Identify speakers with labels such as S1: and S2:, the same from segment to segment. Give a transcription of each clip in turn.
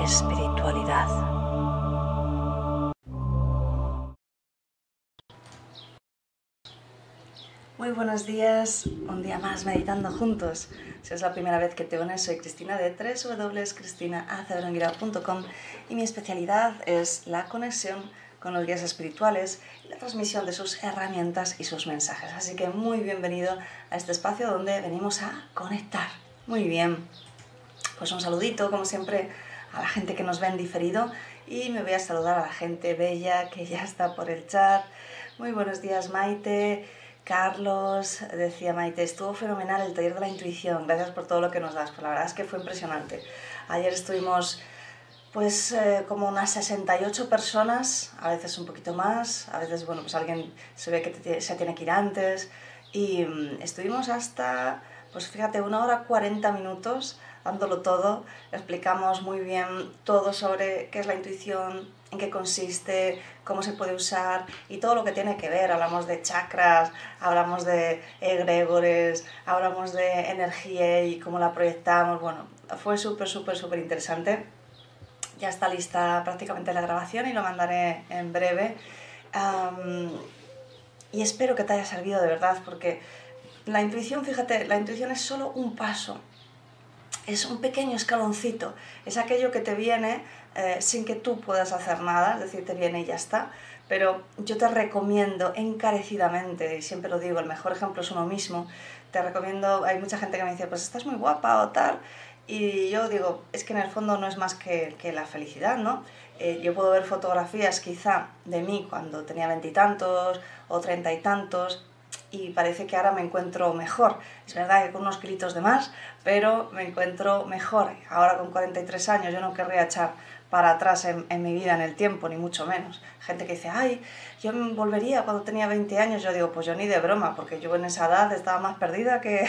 S1: espiritualidad.
S2: Muy buenos días, un día más meditando juntos. Si es la primera vez que te unes, soy Cristina de www.cristinaaceveronguirao.com y mi especialidad es la conexión con los guías espirituales y la transmisión de sus herramientas y sus mensajes. Así que muy bienvenido a este espacio donde venimos a conectar. Muy bien. Pues un saludito, como siempre, a la gente que nos ve en diferido y me voy a saludar a la gente bella que ya está por el chat. Muy buenos días Maite, Carlos, decía Maite, estuvo fenomenal el taller de la intuición, gracias por todo lo que nos das, pues la verdad es que fue impresionante. Ayer estuvimos pues eh, como unas 68 personas, a veces un poquito más, a veces bueno pues alguien se ve que se tiene que ir antes y mm, estuvimos hasta pues fíjate una hora 40 minutos dándolo todo, explicamos muy bien todo sobre qué es la intuición, en qué consiste, cómo se puede usar y todo lo que tiene que ver. Hablamos de chakras, hablamos de egregores, hablamos de energía y cómo la proyectamos. Bueno, fue súper, súper, súper interesante. Ya está lista prácticamente la grabación y lo mandaré en breve. y espero que te haya servido de verdad porque la intuición, fíjate, la intuición es solo un paso es un pequeño escaloncito, es aquello que te viene eh, sin que tú puedas hacer nada, es decir, te viene y ya está. Pero yo te recomiendo encarecidamente, y siempre lo digo, el mejor ejemplo es uno mismo, te recomiendo, hay mucha gente que me dice, pues estás muy guapa o tal, y yo digo, es que en el fondo no es más que, que la felicidad, ¿no? Eh, yo puedo ver fotografías quizá de mí cuando tenía veintitantos o treinta y tantos, y parece que ahora me encuentro mejor. Es verdad que con unos kilitos de más, pero me encuentro mejor. Ahora con 43 años yo no querría echar para atrás en, en, mi vida, en el tiempo, ni mucho menos. Gente que dice, ay, yo me volvería cuando tenía 20 años. Yo digo, pues yo ni de broma, porque yo en esa edad estaba más perdida que...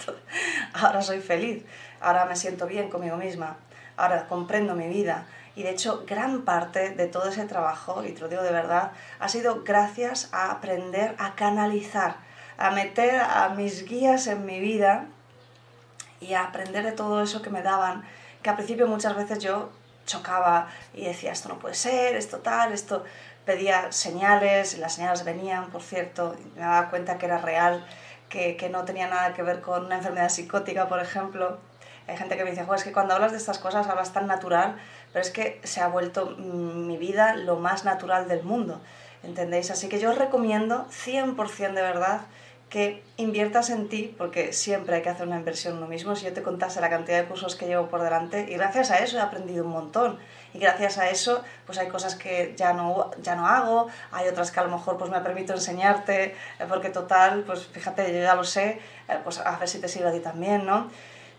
S2: ahora soy feliz, ahora me siento bien conmigo misma, ahora comprendo mi vida, y de hecho, gran parte de todo ese trabajo, y te lo digo de verdad, ha sido gracias a aprender a canalizar, a meter a mis guías en mi vida y a aprender de todo eso que me daban, que al principio muchas veces yo chocaba y decía, esto no puede ser, esto tal, esto pedía señales, y las señales venían, por cierto, y me daba cuenta que era real, que, que no tenía nada que ver con una enfermedad psicótica, por ejemplo. Hay gente que me dice, es que cuando hablas de estas cosas hablas tan natural, pero es que se ha vuelto mi vida lo más natural del mundo, ¿entendéis? Así que yo os recomiendo 100% de verdad que inviertas en ti, porque siempre hay que hacer una inversión en uno mismo. Si yo te contase la cantidad de cursos que llevo por delante, y gracias a eso he aprendido un montón. Y gracias a eso, pues hay cosas que ya no, ya no hago, hay otras que a lo mejor pues me permito enseñarte, eh, porque total, pues fíjate, yo ya lo sé, eh, pues a ver si te sirve a ti también, ¿no?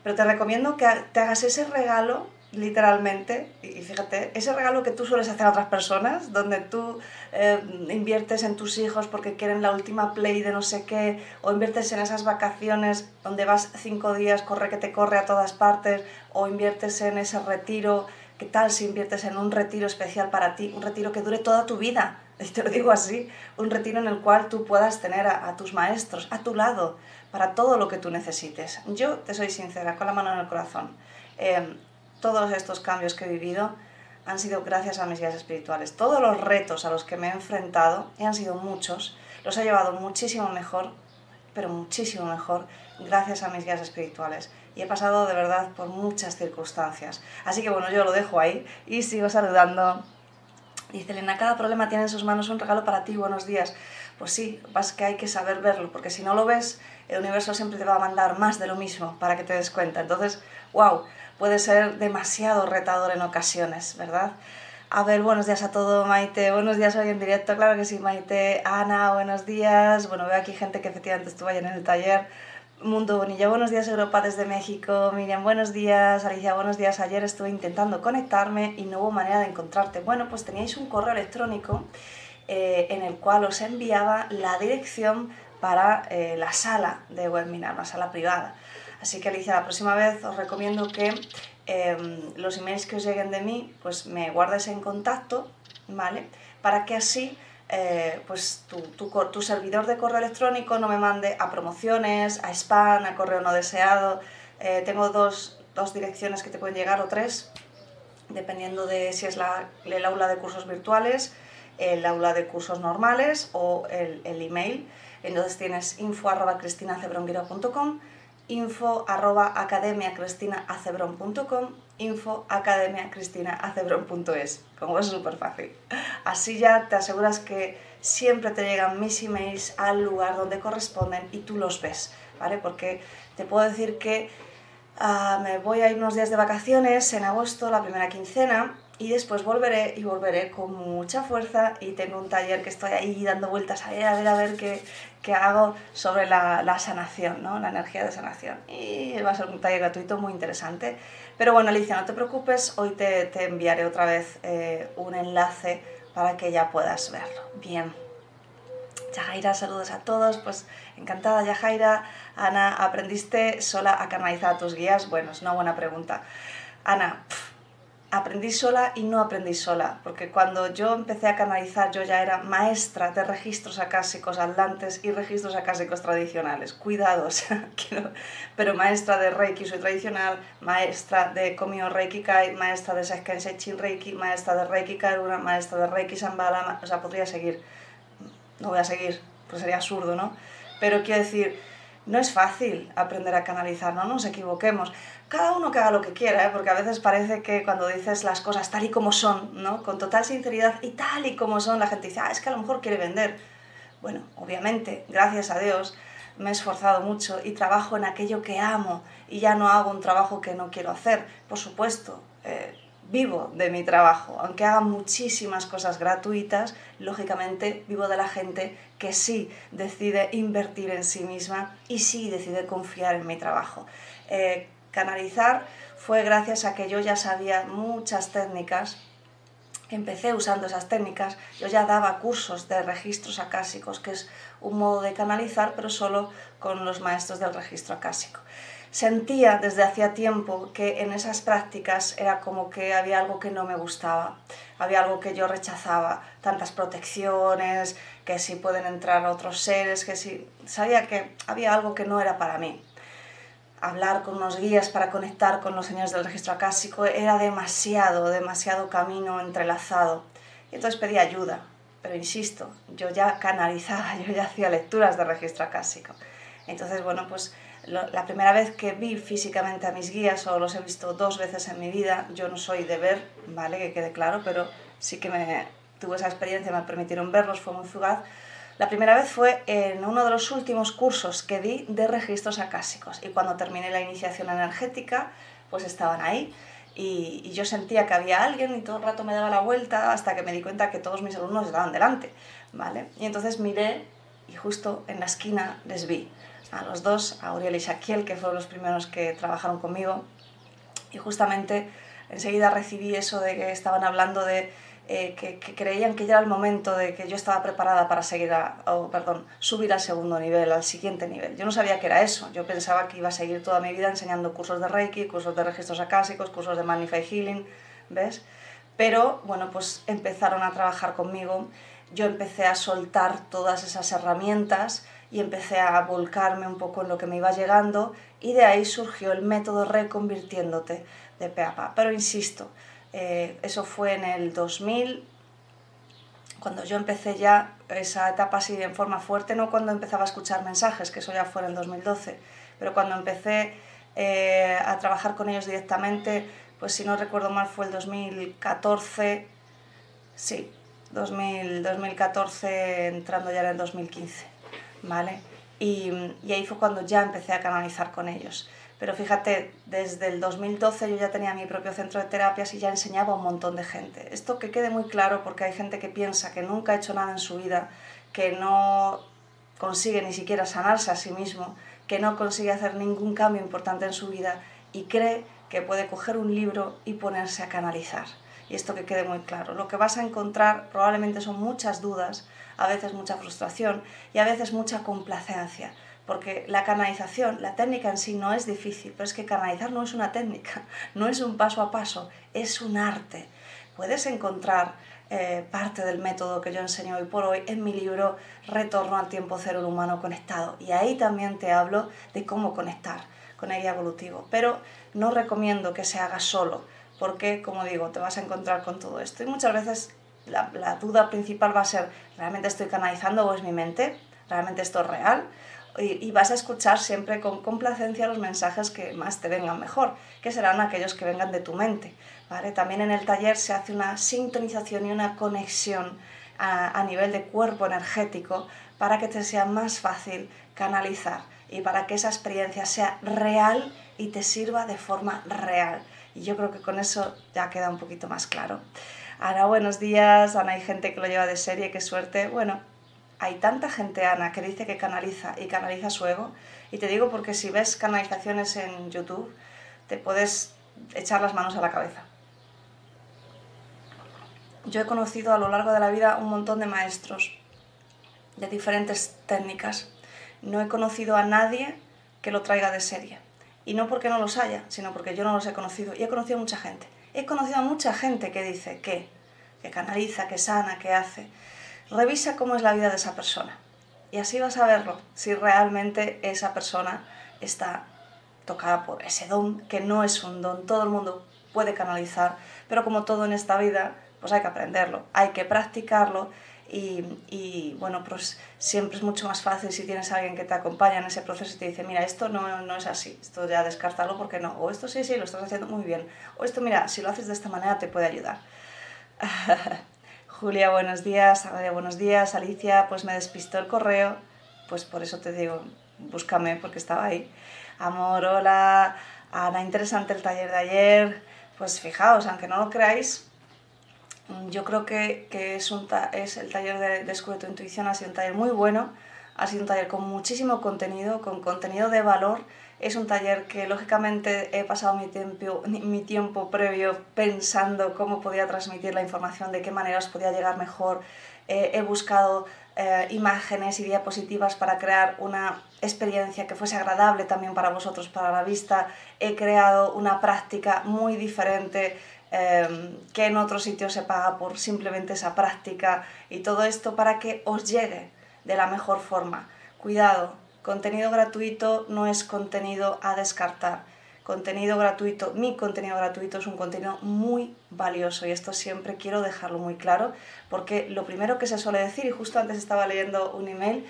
S2: Pero te recomiendo que te hagas ese regalo literalmente, y fíjate, ese regalo que tú sueles hacer a otras personas, donde tú eh, inviertes en tus hijos porque quieren la última play de no sé qué, o inviertes en esas vacaciones donde vas cinco días, corre que te corre a todas partes, o inviertes en ese retiro, ¿qué tal si inviertes en un retiro especial para ti, un retiro que dure toda tu vida? Y te lo digo así, un retiro en el cual tú puedas tener a, tus maestros a tu lado para todo lo que tú necesites. Yo te soy sincera, con la mano en el corazón. Eh, todos estos cambios que he vivido han sido gracias a mis guías espirituales. Todos los retos a los que me he enfrentado, y han sido muchos, los he llevado muchísimo mejor, pero muchísimo mejor, gracias a mis guías espirituales. Y he pasado de verdad por muchas circunstancias. Así que bueno, yo lo dejo ahí y sigo saludando. Dice Elena, cada problema tiene en sus manos un regalo para ti, buenos días. Pues sí, vas que hay que saber verlo, porque si no lo ves, el universo siempre te va a mandar más de lo mismo para que te des cuenta. Entonces, wow, puede ser demasiado retador en ocasiones, ¿verdad? A ver, buenos días a todo, Maite. Buenos días hoy en directo, claro que sí, Maite. Ana, buenos días. Bueno, veo aquí gente que efectivamente estuvo ayer en el taller. Mundo Bonilla, buenos días Europa desde México. Miriam, buenos días. Alicia, buenos días. Ayer estuve intentando conectarme y no hubo manera de encontrarte. Bueno, pues teníais un correo electrónico eh, en el cual os enviaba la dirección para eh, la sala de webinar, una sala privada. Así que Alicia, la próxima vez os recomiendo que em, los emails que os lleguen de mí, pues me guardes en contacto, ¿vale? Para que así eh, pues tu, tu, servidor de correo electrónico no me mande a promociones, a spam, a correo no deseado. Eh, tengo dos, dos, direcciones que te pueden llegar o tres, dependiendo de si es la, el aula de cursos virtuales, el aula de cursos normales o el, el email. Entonces tienes info arroba info arroba academiacristinacebron.com info como es súper fácil así ya te aseguras que siempre te llegan mis emails al lugar donde corresponden y tú los ves ¿vale? porque te puedo decir que uh, me voy a ir unos días de vacaciones en agosto la primera quincena y después volveré y volveré con mucha fuerza y tengo un taller que estoy ahí dando vueltas a ver, a ver, a ver qué, qué hago sobre la, la, sanación, ¿no? la energía de sanación. Y va a ser un taller gratuito muy interesante. Pero bueno, Alicia, no te preocupes, hoy te, te enviaré otra vez eh, un enlace para que ya puedas verlo. Bien. Yajaira, saludos a todos. Pues encantada, Yajaira. Ana, ¿aprendiste sola a canalizar a tus guías? Bueno, es una buena pregunta. Ana, aprendí sola y no aprendí sola, porque cuando yo empecé a canalizar yo ya era maestra de registros acásicos atlantes y registros acásicos tradicionales. Cuidados, pero maestra de Reiki soy tradicional, maestra de Komio Reiki Kai, maestra de Seiken Chin Reiki, maestra de Reiki Karuna, maestra de Reiki Sambala, o sea, podría seguir. No voy a seguir, pues sería absurdo, ¿no? Pero quiero decir, no es fácil aprender a canalizar, no nos equivoquemos cada uno que haga lo que quiera, ¿eh? porque a veces parece que cuando dices las cosas tal y como son, ¿no? con total sinceridad y tal y como son, la gente dice, ah, es que a lo mejor quiere vender. Bueno, obviamente, gracias a Dios, me he esforzado mucho y trabajo en aquello que amo y ya no hago un trabajo que no quiero hacer. Por supuesto, eh, vivo de mi trabajo, aunque haga muchísimas cosas gratuitas, lógicamente vivo de la gente que sí decide invertir en sí misma y sí decide confiar en mi trabajo. Eh, canalizar fue gracias a que yo ya sabía muchas técnicas. Empecé usando esas técnicas, yo ya daba cursos de registros acásicos, que es un modo de canalizar, pero solo con los maestros del registro acásico. Sentía desde hacía tiempo que en esas prácticas era como que había algo que no me gustaba, había algo que yo rechazaba, tantas protecciones, que si pueden entrar otros seres, que si sabía que había algo que no era para mí hablar con unos guías para conectar con los señores del registro acásico era demasiado, demasiado camino entrelazado. Y entonces pedí ayuda, pero insisto, yo ya canalizaba, yo ya hacía lecturas de registro acásico. Entonces, bueno, pues la primera vez que vi físicamente a mis guías, o los he visto dos veces en mi vida, yo no soy de ver, ¿vale? Que quede claro, pero sí que me tuve esa experiencia, me permitieron verlos, fue muy fugaz la primera vez fue en uno de los últimos cursos que di de registros acásicos y cuando terminé la iniciación energética, pues estaban ahí y, yo sentía que había alguien y todo el rato me daba la vuelta hasta que me di cuenta que todos mis alumnos estaban delante, ¿vale? Y entonces miré y justo en la esquina les vi a los dos, a Uriel y Shaquiel, que fueron los primeros que trabajaron conmigo y justamente enseguida recibí eso de que estaban hablando de eh, que, creían que ya era el momento de que yo estaba preparada para seguir a, perdón, subir al segundo nivel, al siguiente nivel. Yo no sabía que era eso, yo pensaba que iba a seguir toda mi vida enseñando cursos de Reiki, cursos de registros acásicos, cursos de Magnify Healing, ¿ves? Pero bueno, pues empezaron a trabajar conmigo, yo empecé a soltar todas esas herramientas y empecé a volcarme un poco en lo que me iba llegando y de ahí surgió el método reconvirtiéndote de PAPA. Pero insisto, eh, eso fue en el 2000, cuando yo empecé ya esa etapa así en forma fuerte, no cuando empezaba a escuchar mensajes, que eso ya fue en el 2012, pero cuando empecé eh, a trabajar con ellos directamente, pues si no recuerdo mal fue el 2014, sí, 2000, 2014 entrando ya en el 2015, ¿vale? Y, y ahí fue cuando ya empecé a canalizar con ellos. Pero fíjate, desde el 2012 yo ya tenía mi propio centro de terapias y ya enseñaba a un montón de gente. Esto que quede muy claro porque hay gente que piensa que nunca ha hecho nada en su vida, que no consigue ni siquiera sanarse a sí mismo, que no consigue hacer ningún cambio importante en su vida y cree que puede coger un libro y ponerse a canalizar. Y esto que quede muy claro. Lo que vas a encontrar probablemente son muchas dudas, a veces mucha frustración y a veces mucha complacencia. Porque la canalización, la técnica en sí no es difícil, pero es que canalizar no es una técnica, no es un paso a paso, es un arte. Puedes encontrar eh, parte del método que yo enseño hoy por hoy en mi libro Retorno al tiempo cero, humano conectado. Y ahí también te hablo de cómo conectar con el evolutivo. Pero no recomiendo que se haga solo, porque, como digo, te vas a encontrar con todo esto. Y muchas veces la, duda principal va a ser, ¿realmente estoy canalizando o es mi mente? ¿Realmente esto es real? y, vas a escuchar siempre con complacencia los mensajes que más te vengan mejor, que serán aquellos que vengan de tu mente. ¿vale? También en el taller se hace una sintonización y una conexión a nivel de cuerpo energético para que te sea más fácil canalizar y para que esa experiencia sea real y te sirva de forma real. Y yo creo que con eso ya queda un poquito más claro. Ana, buenos días. Ana, hay gente que lo lleva de serie, qué suerte. Bueno, hay tanta gente, Ana, que dice que canaliza y canaliza su ego. Y te digo porque si ves canalizaciones en YouTube, te puedes echar las manos a la cabeza. Yo he conocido a lo largo de la vida un montón de maestros de diferentes técnicas. No he conocido a nadie que lo traiga de serie. Y no porque no los haya, sino porque yo no los he conocido. Y he conocido a mucha gente. He conocido a mucha gente que dice que, que canaliza, que sana, que hace. Revisa cómo es la vida de esa persona. Y así vas a verlo, si realmente esa persona está tocada por ese don, que no es un don, todo el mundo puede canalizar, pero como todo en esta vida, pues hay que aprenderlo, hay que practicarlo y, bueno, pues siempre es mucho más fácil si tienes a alguien que te acompaña en ese proceso y te dice, mira, esto no, no es así, esto ya descartarlo porque no, o esto sí, sí, lo estás haciendo muy bien, o esto, mira, si lo haces de esta manera te puede ayudar. Julia, buenos días, buenos días, Alicia, pues me despistó el correo, pues por eso te digo, búscame porque estaba ahí. Amor, hola, Ana, interesante el taller de ayer, pues fijaos, aunque no lo creáis, yo creo que, que es, un es el taller de Descubre tu intuición, ha sido un taller muy bueno, ha sido un taller con muchísimo contenido, con contenido de valor, es un taller que lógicamente he pasado mi tiempo, mi tiempo previo pensando cómo podía transmitir la información, de qué maneras podía llegar mejor. Eh, he buscado eh, imágenes y diapositivas para crear una experiencia que fuese agradable también para vosotros, para la vista. He creado una práctica muy diferente eh, que en otros sitios se paga por simplemente esa práctica y todo esto para que os llegue de la mejor forma. Cuidado, Contenido gratuito no es contenido a descartar. Contenido gratuito, mi contenido gratuito es un contenido muy valioso y esto siempre quiero dejarlo muy claro porque lo primero que se suele decir, y justo antes estaba leyendo un email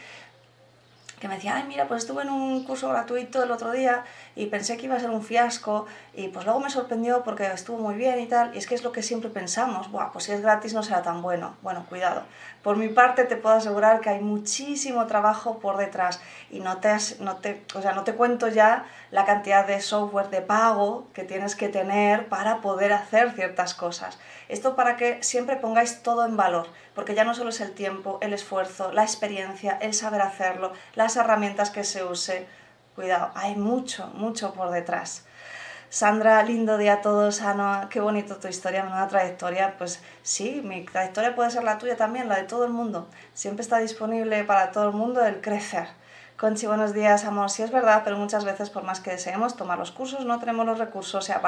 S2: que me decía, ay, mira, pues estuve en un curso gratuito el otro día y pensé que iba a ser un fiasco y pues luego me sorprendió porque estuvo muy bien y tal. Y es que es lo que siempre pensamos, Buah, pues si es gratis no será tan bueno. Bueno, cuidado. Por mi parte te puedo asegurar que hay muchísimo trabajo por detrás y no te, no te, o sea, no te cuento ya la cantidad de software de pago que tienes que tener para poder hacer ciertas cosas. Esto para que siempre pongáis todo en valor, porque ya no solo es el tiempo, el esfuerzo, la experiencia, el saber hacerlo, las herramientas que se use. Cuidado, hay mucho, mucho por detrás. Sandra, lindo día a todos. Ana, qué bonito tu historia, una trayectoria. Pues sí, mi trayectoria puede ser la tuya también, la de todo el mundo. Siempre está disponible para todo el mundo el crecer. Conchi, buenos días, amor. Sí es verdad, pero muchas veces, por más que deseemos tomar los cursos, no tenemos los recursos. O sea,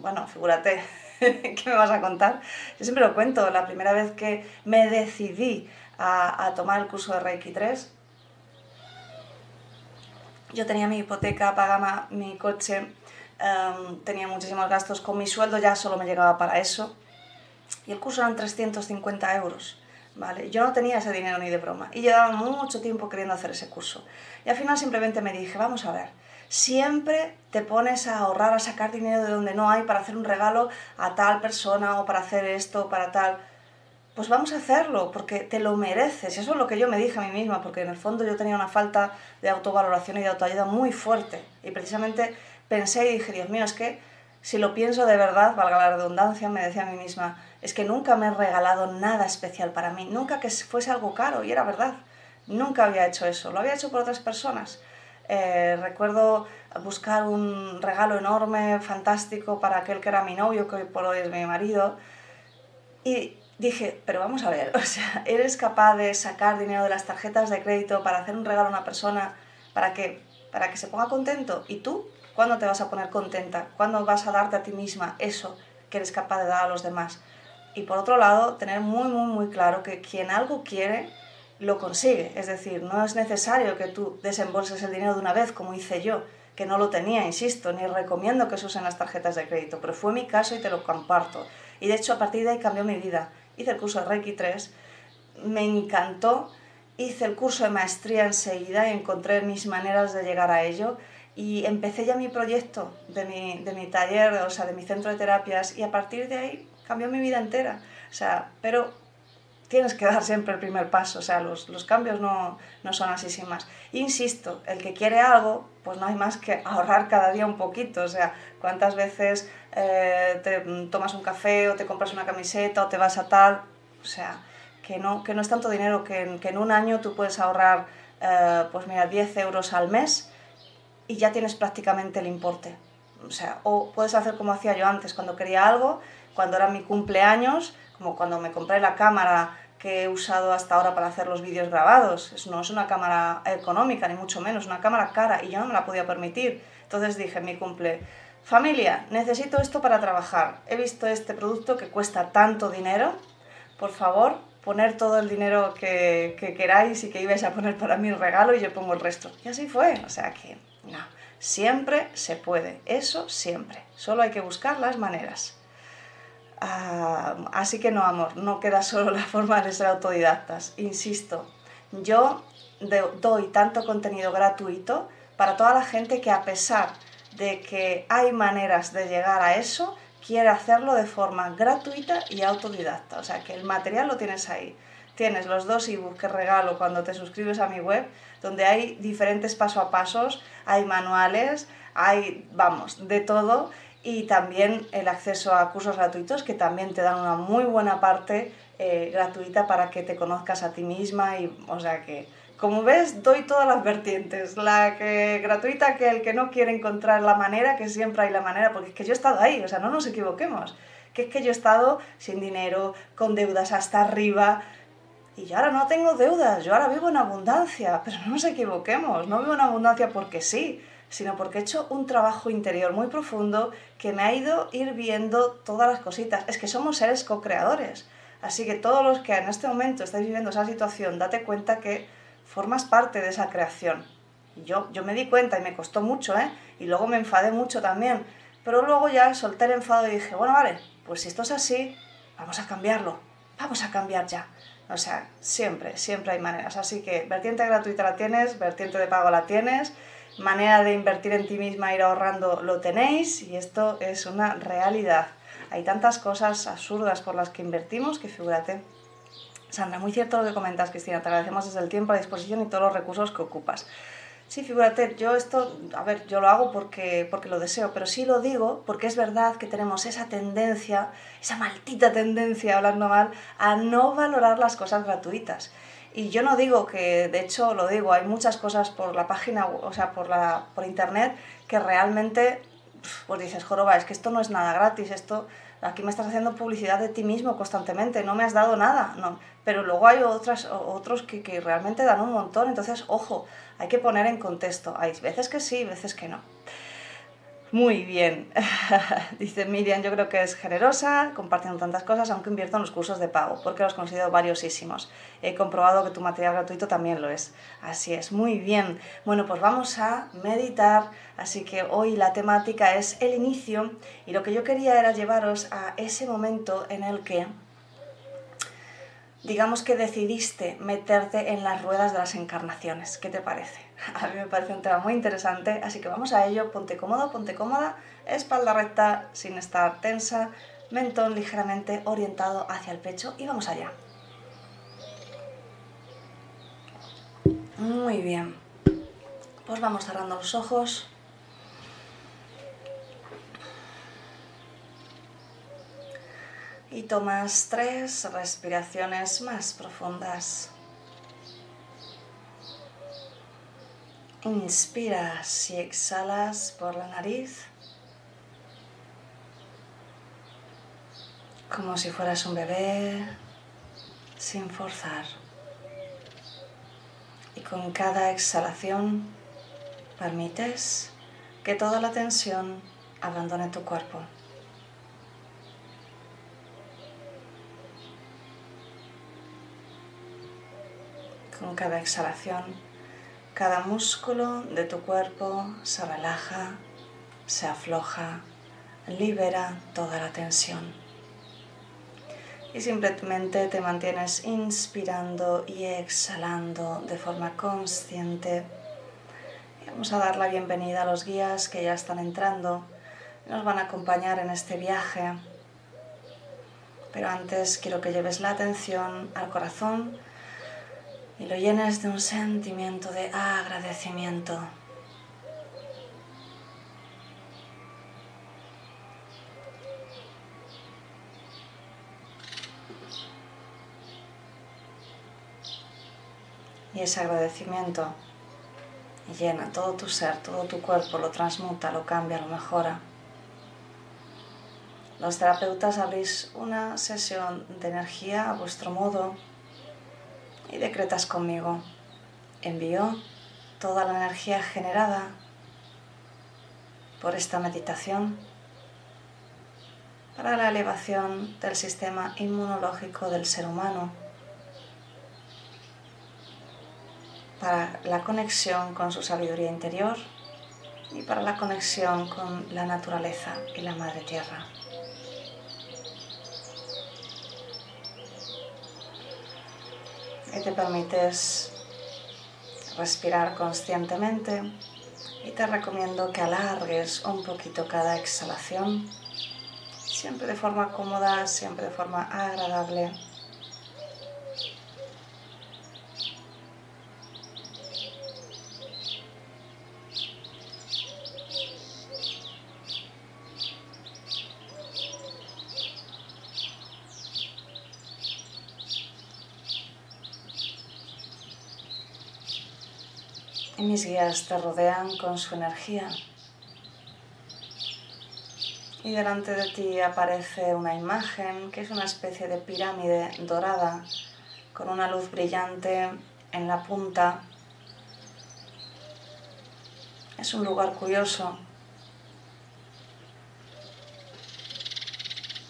S2: bueno, figúrate, ¿qué me vas a contar? Yo siempre lo cuento. La primera vez que me decidí a, a tomar el curso de Reiki 3, yo tenía mi hipoteca, pagaba mi coche, Em, tenía muchísimos gastos, con mi sueldo ya solo me llegaba para eso. Y el curso eran 350 euros. ¿vale? Yo no tenía ese dinero ni de broma. Y llevaba mucho tiempo queriendo hacer ese curso. Y al final simplemente me dije, vamos a ver, siempre te pones a ahorrar, a sacar dinero de donde no hay para hacer un regalo a tal persona o para hacer esto, para tal. Pues vamos a hacerlo, porque te lo mereces. Eso es lo que yo me dije a mí misma, porque en el fondo yo tenía una falta de autovaloración y de autoayuda muy fuerte. Y precisamente pensé y dije, Dios mío, es que si lo pienso de verdad, valga la redundancia, me decía a mí misma, es que nunca me he regalado nada especial para mí, nunca que fuese algo caro, y era verdad, nunca había hecho eso, lo había hecho por otras personas. Eh, recuerdo buscar un regalo enorme, fantástico para aquel que era mi novio, que hoy por hoy es mi marido. Y dije, pero vamos a ver, o sea, ¿eres capaz de sacar dinero de las tarjetas de crédito para hacer un regalo a una persona para que, para que se ponga contento? ¿Y tú? ¿Cuándo te vas a poner contenta? ¿Cuándo vas a darte a ti misma eso que eres capaz de dar a los demás? Y por otro lado, tener muy, muy, muy claro que quien algo quiere, lo consigue. Es decir, no es necesario que tú desembolses el dinero de una vez, como hice yo, que no lo tenía, insisto, ni recomiendo que se usen las tarjetas de crédito, pero fue mi caso y te lo comparto. Y de hecho, a partir de ahí cambió mi vida. Hice el curso de Reiki 3, me encantó, hice el curso de maestría enseguida y encontré mis maneras de llegar a ello. Y empecé ya mi proyecto de mi, de mi taller, o sea, de mi centro de terapias, y a partir de ahí cambió mi vida entera. O sea, pero tienes que dar siempre el primer paso, o sea, los, los cambios no, no, son así sin más. Insisto, el que quiere algo, pues no hay más que ahorrar cada día un poquito, o sea, cuántas veces eh, te tomas un café o te compras una camiseta o te vas a tal, o sea, que no, que no es tanto dinero, que en, que en un año tú puedes ahorrar, eh, pues mira, 10 euros al mes y ya tienes prácticamente el importe. O sea, o puedes hacer como hacía yo antes, cuando quería algo, cuando era mi cumpleaños, como cuando me compré la cámara que he usado hasta ahora para hacer los vídeos grabados. Es, no es una cámara económica, ni mucho menos, una cámara cara y yo no me la podía permitir. Entonces dije, mi cumple, familia, necesito esto para trabajar. He visto este producto que cuesta tanto dinero. Por favor, poner todo el dinero que, que queráis y que ibais a poner para mi regalo y yo pongo el resto. Y así fue. O sea que, no, siempre se puede. Eso siempre. Solo hay que buscar las maneras. Ah, así que no, amor, no queda solo la forma de ser autodidactas. Insisto, yo doy tanto contenido gratuito para toda la gente que a pesar de que hay maneras de llegar a eso, quiere hacerlo de forma gratuita y autodidacta. O sea, que el material lo tienes ahí. Tienes los dos ebooks que regalo cuando te suscribes a mi web, donde hay diferentes paso a pasos, hay manuales, hay, vamos, de todo y también el acceso a cursos gratuitos que también te dan una muy buena parte eh, gratuita para que te conozcas a ti misma y o sea que como ves doy todas las vertientes la que gratuita que el que no quiere encontrar la manera que siempre hay la manera porque es que yo he estado ahí o sea no nos equivoquemos que es que yo he estado sin dinero con deudas hasta arriba y yo ahora no tengo deudas yo ahora vivo en abundancia pero no nos equivoquemos no vivo en abundancia porque sí sino porque he hecho un trabajo interior muy profundo que me ha ido ir viendo todas las cositas. Es que somos seres co-creadores. Así que todos los que en este momento estáis viviendo esa situación, date cuenta que formas parte de esa creación. Yo, yo me di cuenta y me costó mucho, ¿eh? Y luego me enfadé mucho también. Pero luego ya solté el enfado y dije, bueno, vale, pues si esto es así, vamos a cambiarlo. Vamos a cambiar ya. O sea, siempre, siempre hay maneras. Así que vertiente gratuita la tienes, vertiente de pago la tienes manera de invertir en ti misma, ir ahorrando, lo tenéis y esto es una realidad. Hay tantas cosas absurdas por las que invertimos que figúrate. Sandra, muy cierto lo que comentas, Cristina. Te agradecemos desde el tiempo, a disposición y todos los recursos que ocupas. Sí, figúrate, yo esto, a ver, yo lo hago porque, porque lo deseo, pero sí lo digo porque es verdad que tenemos esa tendencia, esa maldita tendencia, hablando mal, a no valorar las cosas gratuitas. Y yo no digo que, de hecho lo digo, hay muchas cosas por la página, o sea, por, la, por internet que realmente, pues dices, joroba, es que esto no es nada gratis, esto, aquí me estás haciendo publicidad de ti mismo constantemente, no me has dado nada, no. Pero luego hay otras, otros que, que realmente dan un montón, entonces, ojo, hay que poner en contexto, hay veces que sí, veces que no. Muy bien, dice Miriam, yo creo que es generosa, compartiendo tantas cosas, aunque invierto en los cursos de pago, porque los considero valiosísimos. He comprobado que tu material gratuito también lo es. Así es, muy bien. Bueno, pues vamos a meditar, así que hoy la temática es el inicio y lo que yo quería era llevaros a ese momento en el que digamos que decidiste meterte en las ruedas de las encarnaciones. ¿Qué te parece? A mí me parece un tema muy interesante, así que vamos a ello. Ponte cómodo, ponte cómoda, espalda recta sin estar tensa, mentón ligeramente orientado hacia el pecho y vamos allá. Muy bien. Pues vamos cerrando los ojos. y tomas tres respiraciones más profundas. Inspiras y exhalas por la nariz como si fueras un bebé sin forzar. Y con cada exhalación permites que toda la tensión abandone tu cuerpo. Con cada exhalación, cada músculo de tu cuerpo se relaja, se afloja, libera toda la tensión. Y simplemente te mantienes inspirando y exhalando de forma consciente. vamos a dar la bienvenida a los guías que ya están entrando y nos van a acompañar en este viaje. Pero antes quiero que lleves la atención al corazón y lo llenes de un sentimiento de agradecimiento. Y ese agradecimiento llena todo tu ser, todo tu cuerpo, lo transmuta, lo cambia, lo mejora. Los terapeutas abrís una sesión de energía a vuestro modo y decretas conmigo. Envío toda la energía generada por esta meditación para la elevación del sistema inmunológico del ser humano, para la conexión con su sabiduría interior y para la conexión con la naturaleza y la madre tierra. Te permites respirar conscientemente y te recomiendo que alargues un poquito cada exhalación, siempre de forma cómoda, siempre de forma agradable. Mis guías te rodean con su energía. Y delante de ti aparece una imagen que es una especie de pirámide dorada con una luz brillante en la punta. Es un lugar curioso.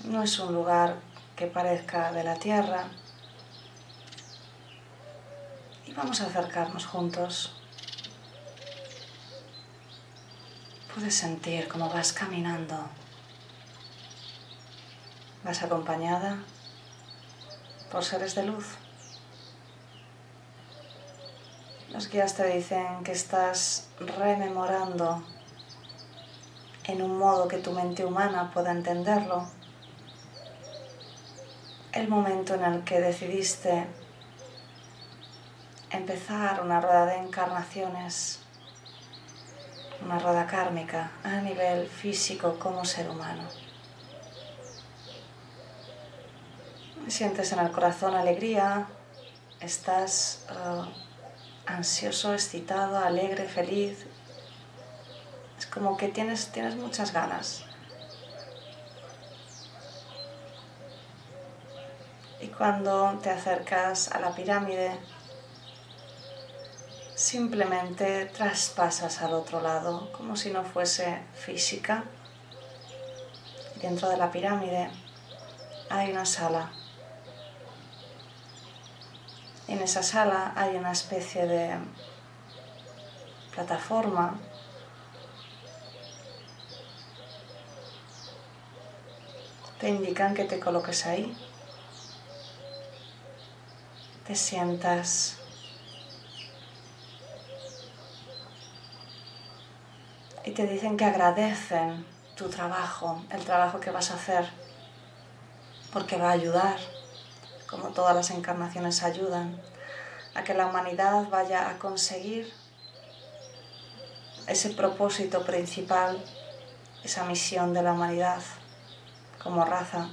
S2: No es un lugar que parezca de la tierra. Y vamos a acercarnos juntos. Puedes sentir cómo vas caminando. Vas acompañada por seres de luz. Los guías te dicen que estás rememorando en un modo que tu mente humana pueda entenderlo el momento en el que decidiste empezar una rueda de encarnaciones una rueda kármica a nivel físico como ser humano. Sientes en el corazón alegría, estás uh, ansioso, excitado, alegre, feliz. Es como que tienes, tienes muchas ganas. Y cuando te acercas a la pirámide, simplemente traspasas al otro lado como si no fuese física. Dentro de la pirámide hay una sala. En esa sala hay una especie de plataforma te indican que te coloques ahí, te sientas y te dicen que agradecen tu trabajo, el trabajo que vas a hacer, porque va a ayudar, como todas las encarnaciones ayudan, a que la humanidad vaya a conseguir ese propósito principal, esa misión de la humanidad como raza,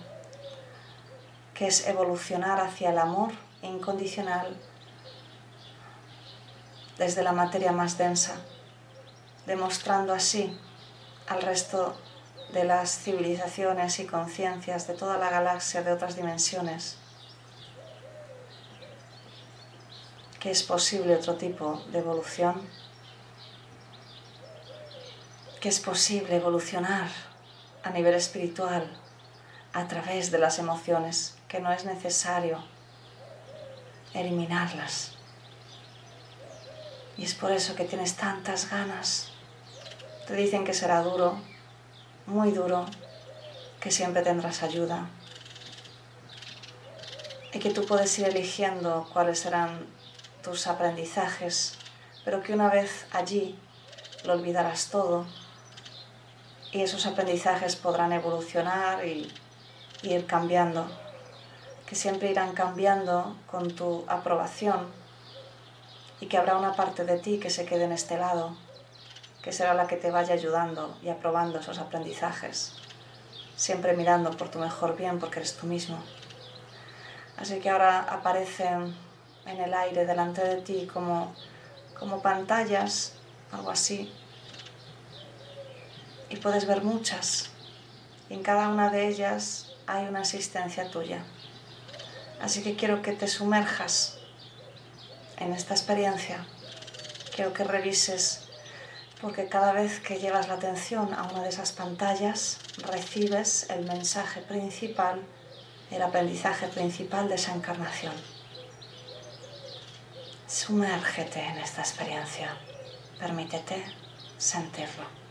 S2: que es evolucionar hacia el amor incondicional desde la materia más densa, demostrando así al resto de las civilizaciones y conciencias de toda la galaxia de otras dimensiones que es posible otro tipo de evolución, que es posible evolucionar a nivel espiritual a través de las emociones, que no es necesario eliminarlas. Y es por eso que tienes tantas ganas. Te dicen que será duro, muy duro, que siempre tendrás ayuda. Y que tú puedes ir eligiendo cuáles serán tus aprendizajes, pero que una vez allí lo olvidarás todo. Y esos aprendizajes podrán evolucionar y, ir cambiando, que siempre irán cambiando con tu aprobación y que habrá una parte de ti que se quede en este lado, que será la que te vaya ayudando y aprobando esos aprendizajes, siempre mirando por tu mejor bien porque eres tú mismo. Así que ahora aparecen en el aire delante de ti como, como pantallas, algo así, y puedes ver muchas, y en cada una de ellas hay una asistencia tuya. Así que quiero que te sumerjas en esta experiencia. Quiero que revises porque cada vez que llevas la atención a una de esas pantallas recibes el mensaje principal, el aprendizaje principal de esa encarnación. Sumérgete en esta experiencia, permítete sentirlo.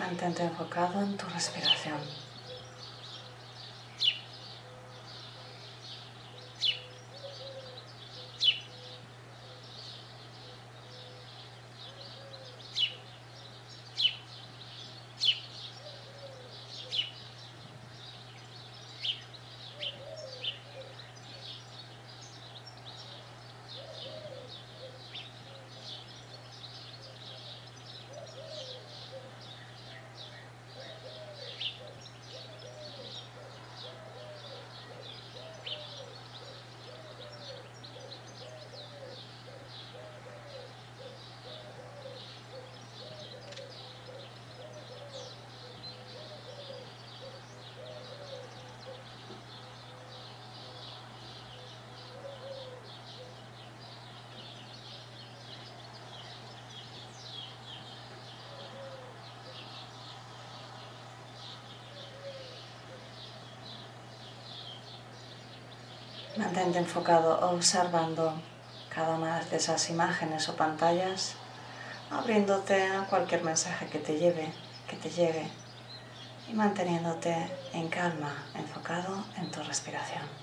S2: Mantente enfocado en tu respiración. Mantente enfocado observando cada una de esas imágenes o pantallas, abriéndote a cualquier mensaje que te lleve, que te llegue y manteniéndote en calma, enfocado en tu respiración.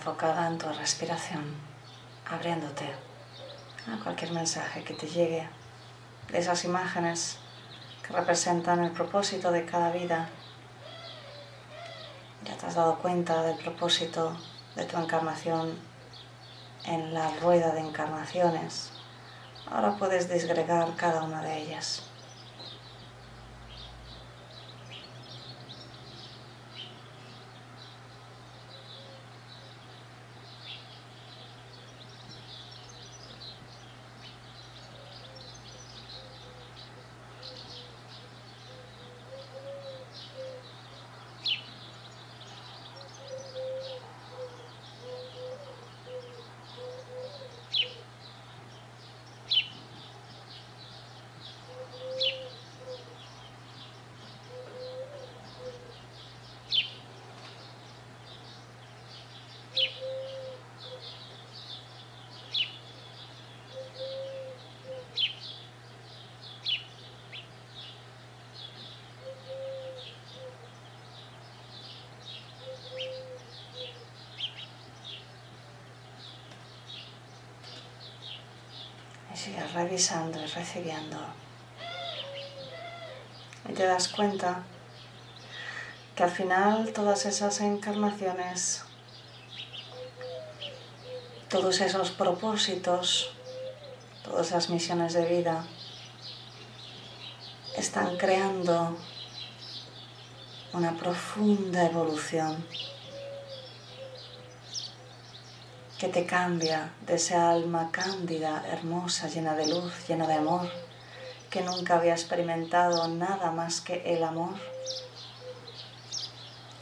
S2: Enfocada en tu respiración, abriéndote a cualquier mensaje que te llegue de esas imágenes que representan el propósito de cada vida. Ya te has dado cuenta del propósito de tu encarnación en la rueda de encarnaciones. Ahora puedes disgregar cada una de ellas. Revisando y recibiendo. Y te das cuenta que al final todas esas encarnaciones, todos esos propósitos, todas esas misiones de vida, están creando una profunda evolución que te cambia de esa alma cándida, hermosa, llena de luz, llena de amor, que nunca había experimentado nada más que el amor.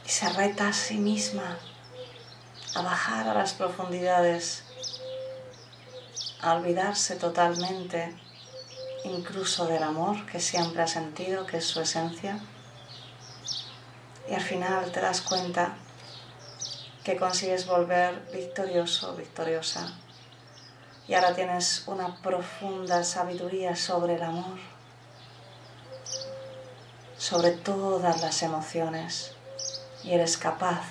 S2: Y se reta a sí misma a bajar a las profundidades, a olvidarse totalmente incluso del amor que siempre ha sentido, que es su esencia. Y al final te das cuenta que consigues volver victorioso, victoriosa. Y ahora tienes una profunda sabiduría sobre el amor, sobre todas las emociones. Y eres capaz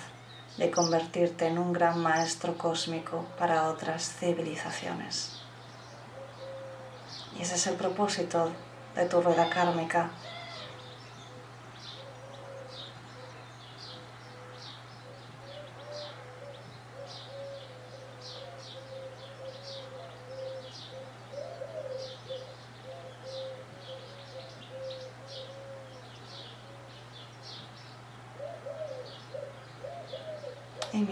S2: de convertirte en un gran maestro cósmico para otras civilizaciones. Y ese es el propósito de tu rueda kármica,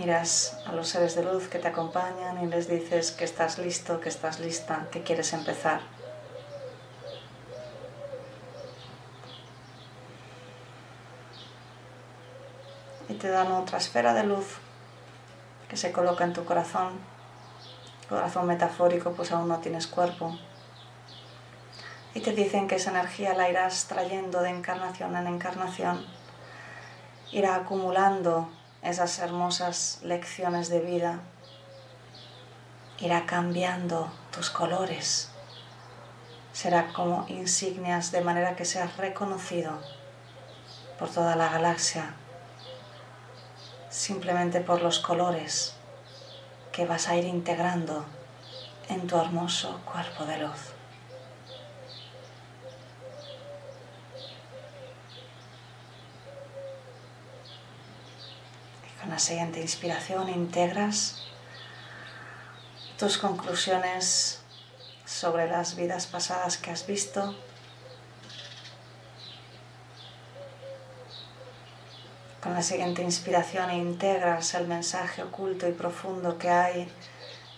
S2: miras a los seres de luz que te acompañan y les dices que estás listo, que estás lista, que quieres empezar. Y te dan otra esfera de luz que se coloca en tu corazón. Corazón metafórico, pues aún no tienes cuerpo. Y te dicen que esa energía la irás trayendo de encarnación en encarnación. Irá acumulando esas hermosas lecciones de vida, irá cambiando tus colores. Será como insignias de manera que seas reconocido por toda la galaxia, simplemente por los colores que vas a ir integrando en tu hermoso cuerpo de luz. Con la siguiente inspiración integras tus conclusiones sobre las vidas pasadas que has visto. Con la siguiente inspiración integras el mensaje oculto y profundo que hay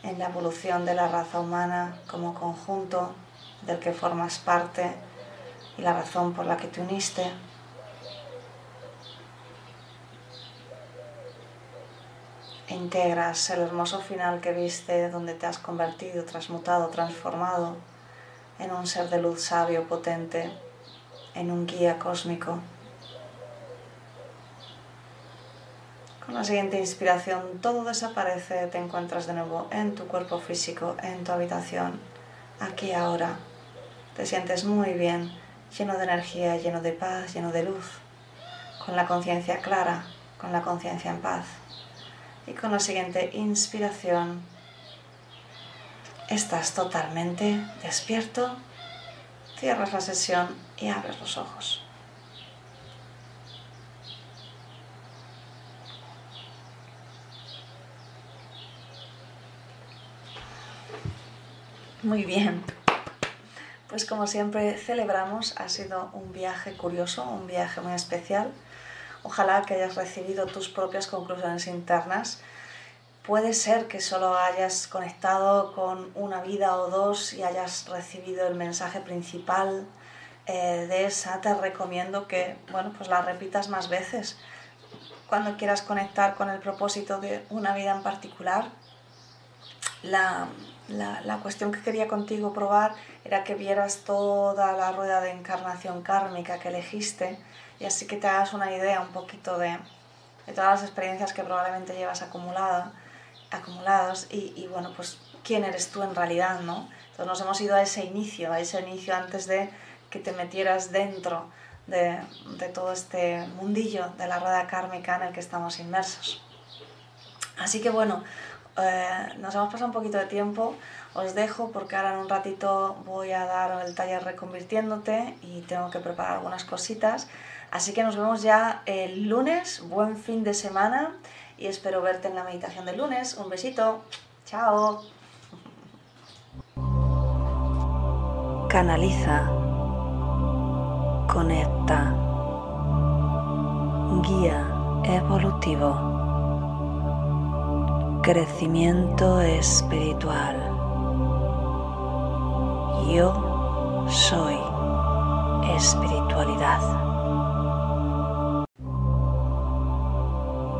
S2: en la evolución de la raza humana como conjunto del que formas parte y la razón por la que te uniste. Integras el hermoso final que viste donde te has convertido, transmutado, transformado en un ser de luz sabio, potente, en un guía cósmico. Con la siguiente inspiración todo desaparece, te encuentras de nuevo en tu cuerpo físico, en tu habitación, aquí ahora. Te sientes muy bien, lleno de energía, lleno de paz, lleno de luz, con la conciencia clara, con la conciencia en paz. Y con la siguiente inspiración estás totalmente despierto, cierras la sesión y abres los ojos. Muy bien. Pues como siempre celebramos, ha sido un viaje curioso, un viaje muy especial. Ojalá que hayas recibido tus propias conclusiones internas. Puede ser que solo hayas conectado con una vida o dos y hayas recibido el mensaje principal eh, de esa. Te recomiendo que bueno, pues la repitas más veces. Cuando quieras conectar con el propósito de una vida en particular, la, la, la, cuestión que quería contigo probar era que vieras toda la rueda de encarnación kármica que elegiste y así que te hagas una idea un poquito de, de todas las experiencias que probablemente llevas acumulada, acumulados y, y, bueno, pues quién eres tú en realidad, ¿no? Entonces nos hemos ido a ese inicio, a ese inicio antes de que te metieras dentro de, de todo este mundillo de la rueda kármica en el que estamos inmersos. Así que bueno, eh, nos hemos pasado un poquito de tiempo, os dejo porque ahora en un ratito voy a dar el taller reconvirtiéndote y tengo que preparar algunas cositas. Así que nos vemos ya el lunes, buen fin de semana y espero verte en la meditación del lunes. Un besito, chao.
S1: Canaliza, conecta, guía evolutivo crecimiento espiritual. Yo soy espiritualidad.